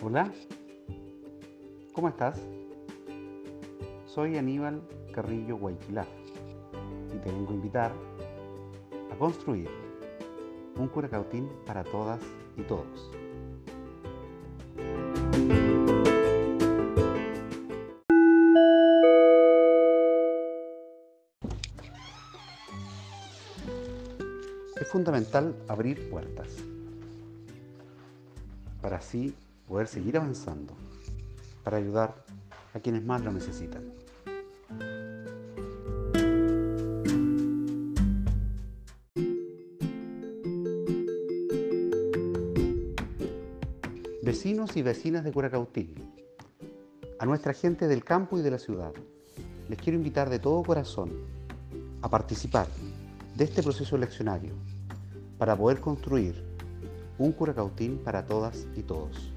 Hola, ¿cómo estás? Soy Aníbal Carrillo Guayquilá y te vengo a invitar a construir un curacautín para todas y todos. Es fundamental abrir puertas para así poder seguir avanzando, para ayudar a quienes más lo necesitan. Vecinos y vecinas de Curacautín, a nuestra gente del campo y de la ciudad, les quiero invitar de todo corazón a participar de este proceso eleccionario para poder construir un Curacautín para todas y todos.